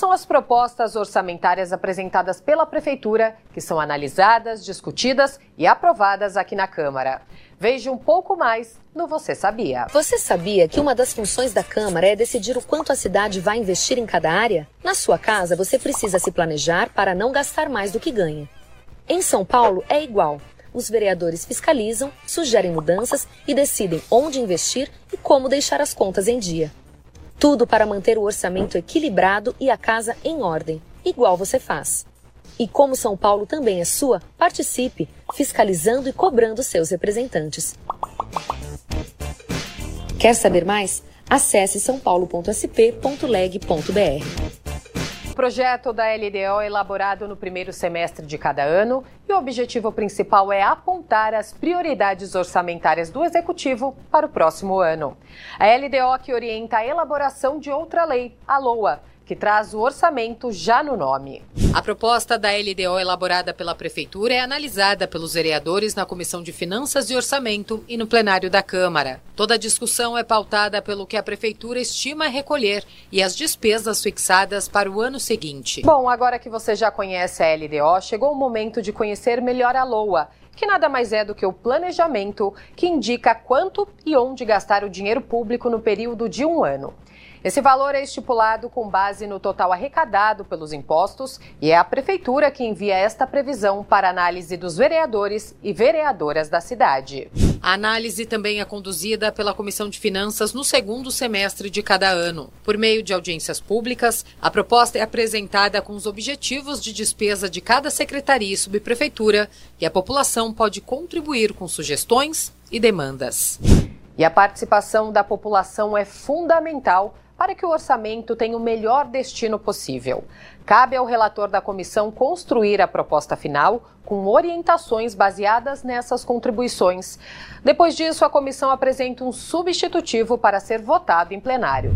são as propostas orçamentárias apresentadas pela Prefeitura, que são analisadas, discutidas e aprovadas aqui na Câmara. Veja um pouco mais no Você Sabia. Você sabia que uma das funções da Câmara é decidir o quanto a cidade vai investir em cada área? Na sua casa, você precisa se planejar para não gastar mais do que ganha. Em São Paulo é igual. Os vereadores fiscalizam, sugerem mudanças e decidem onde investir e como deixar as contas em dia. Tudo para manter o orçamento equilibrado e a casa em ordem, igual você faz. E como São Paulo também é sua, participe, fiscalizando e cobrando seus representantes. Quer saber mais? Acesse sãopaulo.sp.leg.br. O projeto da LDO é elaborado no primeiro semestre de cada ano e o objetivo principal é apontar as prioridades orçamentárias do Executivo para o próximo ano. A LDO que orienta a elaboração de outra lei, a LOA, que traz o orçamento já no nome. A proposta da LDO elaborada pela Prefeitura é analisada pelos vereadores na Comissão de Finanças e Orçamento e no plenário da Câmara. Toda a discussão é pautada pelo que a Prefeitura estima recolher e as despesas fixadas para o ano seguinte. Bom, agora que você já conhece a LDO, chegou o momento de conhecer melhor a LOA que nada mais é do que o planejamento que indica quanto e onde gastar o dinheiro público no período de um ano. Esse valor é estipulado com base no total arrecadado pelos impostos e é a Prefeitura que envia esta previsão para análise dos vereadores e vereadoras da cidade. A análise também é conduzida pela Comissão de Finanças no segundo semestre de cada ano. Por meio de audiências públicas, a proposta é apresentada com os objetivos de despesa de cada secretaria e subprefeitura e a população pode contribuir com sugestões e demandas. E a participação da população é fundamental para que o orçamento tenha o melhor destino possível. Cabe ao relator da comissão construir a proposta final com orientações baseadas nessas contribuições. Depois disso, a comissão apresenta um substitutivo para ser votado em plenário.